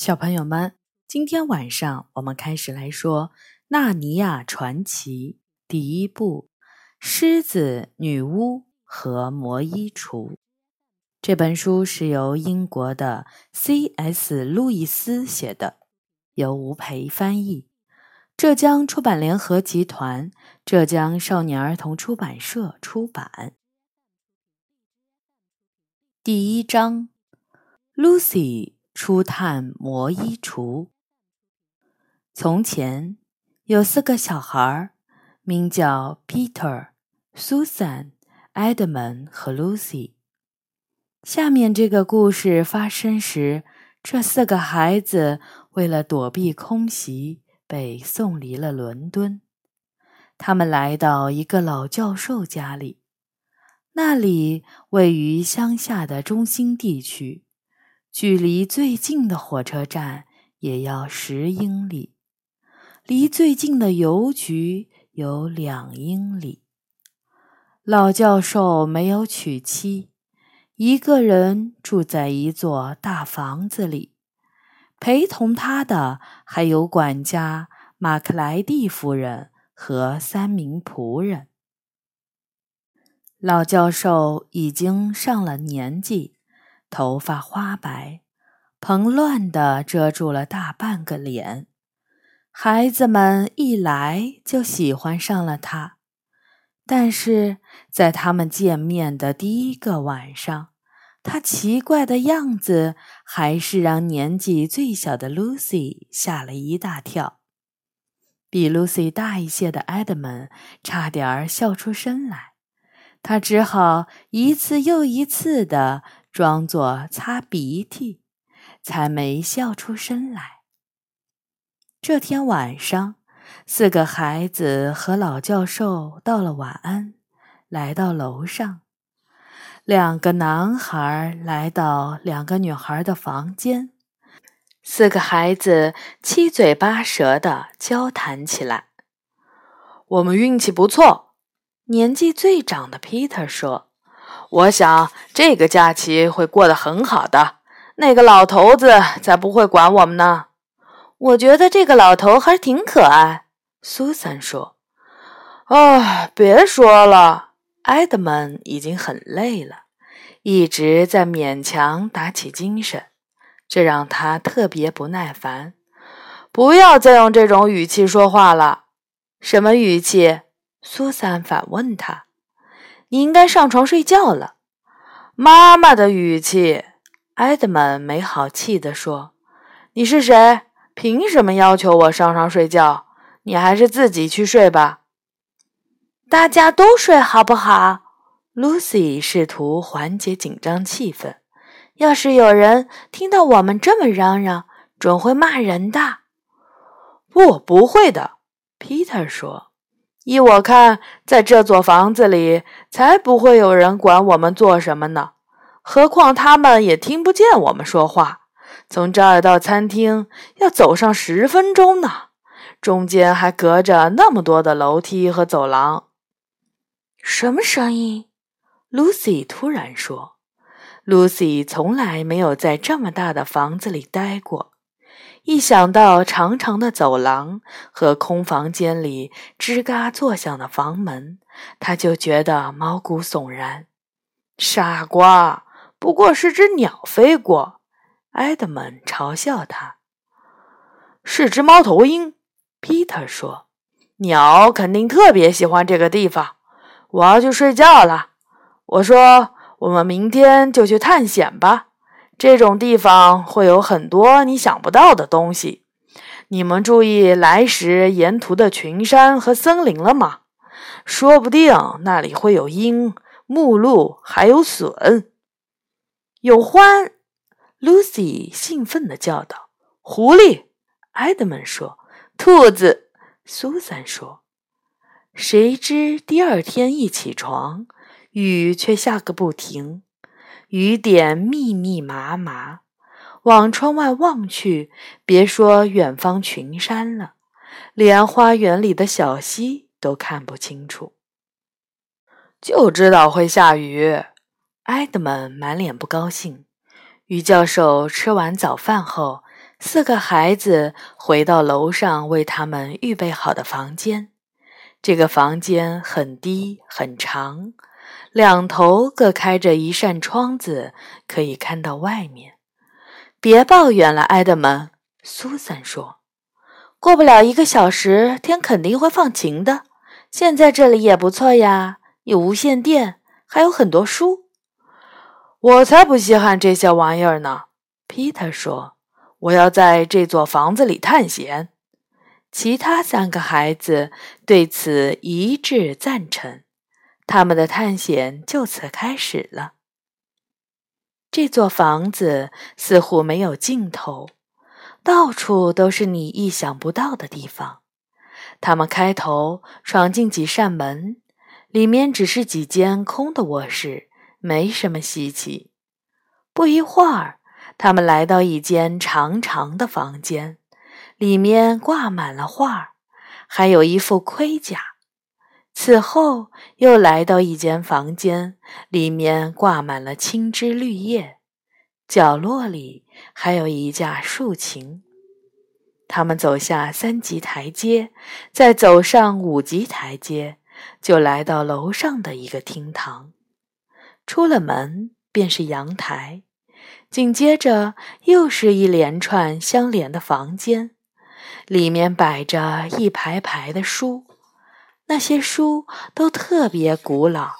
小朋友们，今天晚上我们开始来说《纳尼亚传奇》第一部《狮子、女巫和魔衣橱》。这本书是由英国的 C.S. 路易斯写的，由吴培翻译，浙江出版联合集团、浙江少年儿童出版社出版。第一章，Lucy。初探魔衣橱。从前有四个小孩，名叫 Peter、Susan、Edmund 和 Lucy。下面这个故事发生时，这四个孩子为了躲避空袭，被送离了伦敦。他们来到一个老教授家里，那里位于乡下的中心地区。距离最近的火车站也要十英里，离最近的邮局有两英里。老教授没有娶妻，一个人住在一座大房子里，陪同他的还有管家马克莱蒂夫人和三名仆人。老教授已经上了年纪。头发花白，蓬乱的遮住了大半个脸。孩子们一来就喜欢上了他，但是在他们见面的第一个晚上，他奇怪的样子还是让年纪最小的 Lucy 吓了一大跳。比 Lucy 大一些的 Edmund 差点儿笑出声来，他只好一次又一次的。装作擦鼻涕，才没笑出声来。这天晚上，四个孩子和老教授道了晚安，来到楼上。两个男孩来到两个女孩的房间，四个孩子七嘴八舌的交谈起来。我们运气不错，年纪最长的 Peter 说。我想这个假期会过得很好的。那个老头子才不会管我们呢。我觉得这个老头还挺可爱。苏珊说：“啊，别说了，埃德蒙已经很累了，一直在勉强打起精神，这让他特别不耐烦。不要再用这种语气说话了。什么语气？苏珊反问他。你应该上床睡觉了，妈妈的语气。埃德蒙没好气地说：“你是谁？凭什么要求我上床睡觉？你还是自己去睡吧。”大家都睡好不好？Lucy 试图缓解紧张气氛。要是有人听到我们这么嚷嚷，准会骂人的。不，不会的，Peter 说。依我看，在这座房子里，才不会有人管我们做什么呢。何况他们也听不见我们说话。从这儿到餐厅要走上十分钟呢，中间还隔着那么多的楼梯和走廊。什么声音？Lucy 突然说。Lucy 从来没有在这么大的房子里待过。一想到长长的走廊和空房间里吱嘎作响的房门，他就觉得毛骨悚然。傻瓜，不过是只鸟飞过。埃德蒙嘲笑他。是只猫头鹰皮特说。鸟肯定特别喜欢这个地方。我要去睡觉了。我说，我们明天就去探险吧。这种地方会有很多你想不到的东西。你们注意来时沿途的群山和森林了吗？说不定那里会有鹰、目鹿，还有隼。有獾！Lucy 兴奋地叫道。狐狸！埃德蒙说。兔子！苏珊说。谁知第二天一起床，雨却下个不停。雨点密密麻麻，往窗外望去，别说远方群山了，连花园里的小溪都看不清楚。就知道会下雨，埃德蒙满脸不高兴。于教授吃完早饭后，四个孩子回到楼上为他们预备好的房间。这个房间很低很长，两头各开着一扇窗子，可以看到外面。别抱怨了，埃德蒙，苏珊说。过不了一个小时，天肯定会放晴的。现在这里也不错呀，有无线电，还有很多书。我才不稀罕这些玩意儿呢，皮特说。我要在这座房子里探险。其他三个孩子对此一致赞成，他们的探险就此开始了。这座房子似乎没有尽头，到处都是你意想不到的地方。他们开头闯进几扇门，里面只是几间空的卧室，没什么稀奇。不一会儿，他们来到一间长长的房间。里面挂满了画，还有一副盔甲。此后又来到一间房间，里面挂满了青枝绿叶，角落里还有一架竖琴。他们走下三级台阶，再走上五级台阶，就来到楼上的一个厅堂。出了门便是阳台，紧接着又是一连串相连的房间。里面摆着一排排的书，那些书都特别古老，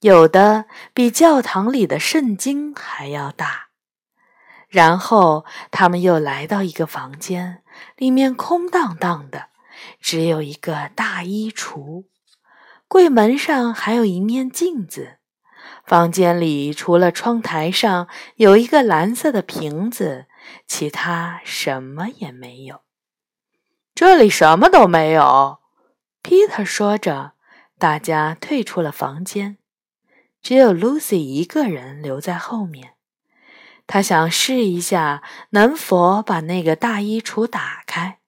有的比教堂里的圣经还要大。然后他们又来到一个房间，里面空荡荡的，只有一个大衣橱，柜门上还有一面镜子。房间里除了窗台上有一个蓝色的瓶子，其他什么也没有。这里什么都没有，皮特说着，大家退出了房间，只有 Lucy 一个人留在后面。他想试一下能否把那个大衣橱打开，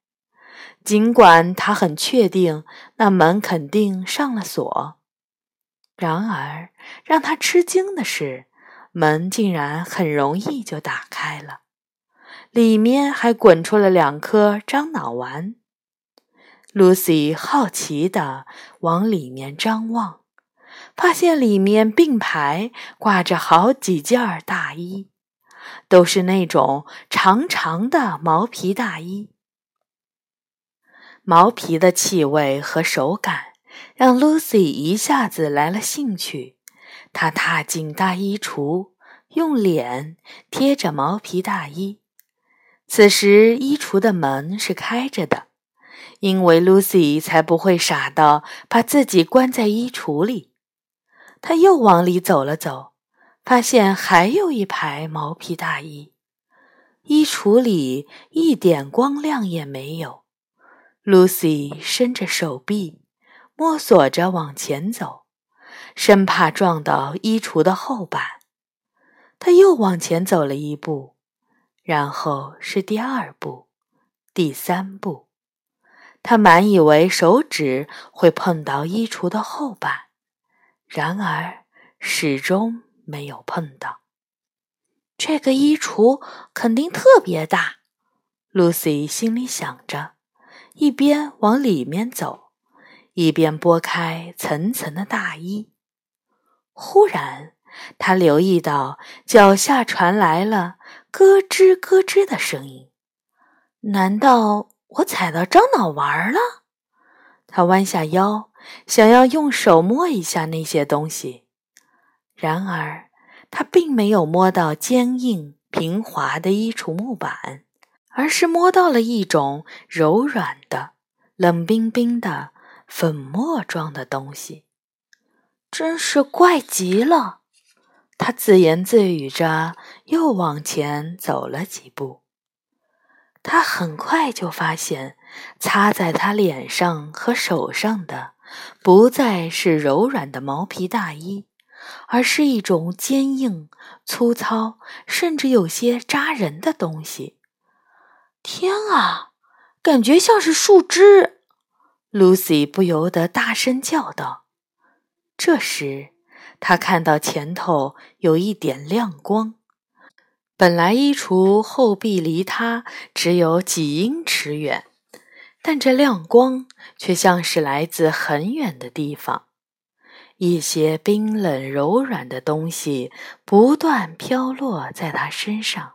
尽管他很确定那门肯定上了锁。然而，让他吃惊的是，门竟然很容易就打开了。里面还滚出了两颗樟脑丸。Lucy 好奇地往里面张望，发现里面并排挂着好几件大衣，都是那种长长的毛皮大衣。毛皮的气味和手感让 Lucy 一下子来了兴趣。她踏进大衣橱，用脸贴着毛皮大衣。此时，衣橱的门是开着的，因为 Lucy 才不会傻到把自己关在衣橱里。他又往里走了走，发现还有一排毛皮大衣，衣橱里一点光亮也没有。Lucy 伸着手臂，摸索着往前走，生怕撞到衣橱的后板。他又往前走了一步。然后是第二步，第三步，他满以为手指会碰到衣橱的后板，然而始终没有碰到。这个衣橱肯定特别大，Lucy 心里想着，一边往里面走，一边拨开层层的大衣。忽然，他留意到脚下传来了。咯吱咯吱的声音，难道我踩到樟脑丸了？他弯下腰，想要用手摸一下那些东西，然而他并没有摸到坚硬平滑的衣橱木板，而是摸到了一种柔软的、冷冰冰的粉末状的东西，真是怪极了。他自言自语着，又往前走了几步。他很快就发现，擦在他脸上和手上的不再是柔软的毛皮大衣，而是一种坚硬、粗糙，甚至有些扎人的东西。天啊，感觉像是树枝！Lucy 不由得大声叫道。这时。他看到前头有一点亮光，本来衣橱后壁离他只有几英尺远，但这亮光却像是来自很远的地方。一些冰冷柔软的东西不断飘落在他身上。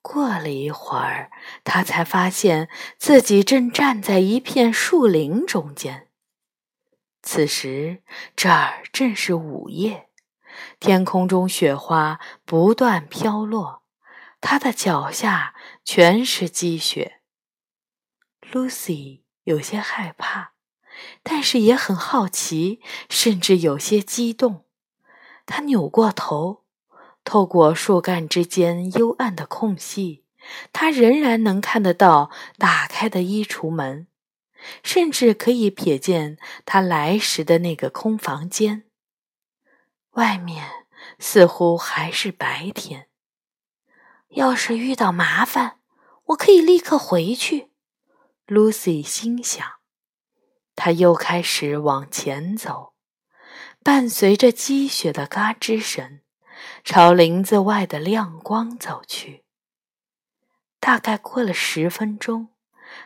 过了一会儿，他才发现自己正站在一片树林中间。此时，这儿正是午夜，天空中雪花不断飘落，他的脚下全是积雪。Lucy 有些害怕，但是也很好奇，甚至有些激动。他扭过头，透过树干之间幽暗的空隙，他仍然能看得到打开的衣橱门。甚至可以瞥见他来时的那个空房间。外面似乎还是白天。要是遇到麻烦，我可以立刻回去。Lucy 心想。他又开始往前走，伴随着积雪的嘎吱声，朝林子外的亮光走去。大概过了十分钟。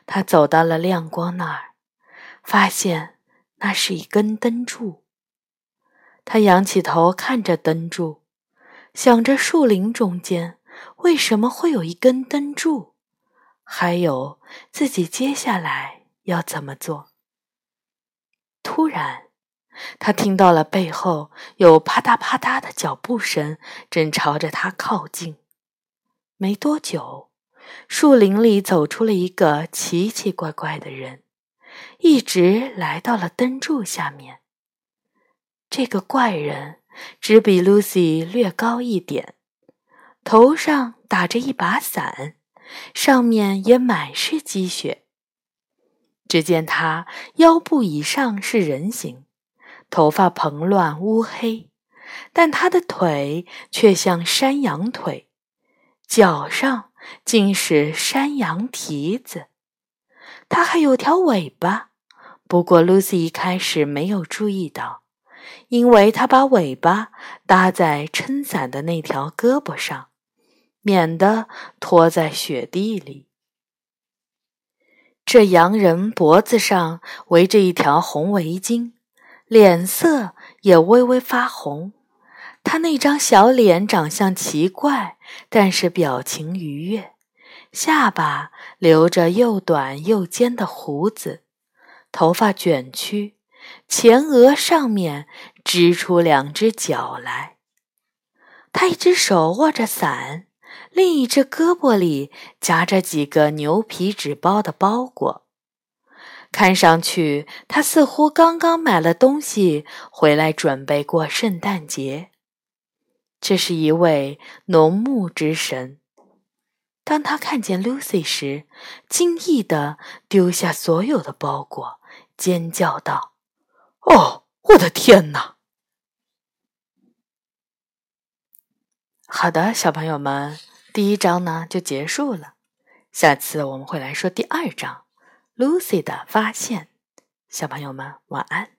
他走到了亮光那儿，发现那是一根灯柱。他仰起头看着灯柱，想着树林中间为什么会有一根灯柱，还有自己接下来要怎么做。突然，他听到了背后有啪嗒啪嗒的脚步声，正朝着他靠近。没多久。树林里走出了一个奇奇怪怪的人，一直来到了灯柱下面。这个怪人只比 Lucy 略高一点，头上打着一把伞，上面也满是积雪。只见他腰部以上是人形，头发蓬乱乌黑，但他的腿却像山羊腿，脚上。竟是山羊蹄子，他还有条尾巴。不过，Lucy 一开始没有注意到，因为她把尾巴搭在撑伞的那条胳膊上，免得拖在雪地里。这洋人脖子上围着一条红围巾，脸色也微微发红。他那张小脸长相奇怪，但是表情愉悦。下巴留着又短又尖的胡子，头发卷曲，前额上面支出两只脚来。他一只手握着伞，另一只胳膊里夹着几个牛皮纸包的包裹。看上去，他似乎刚刚买了东西回来，准备过圣诞节。这是一位农牧之神。当他看见 Lucy 时，惊异地丢下所有的包裹，尖叫道：“哦，我的天哪！”好的，小朋友们，第一章呢就结束了。下次我们会来说第二章，Lucy 的发现。小朋友们，晚安。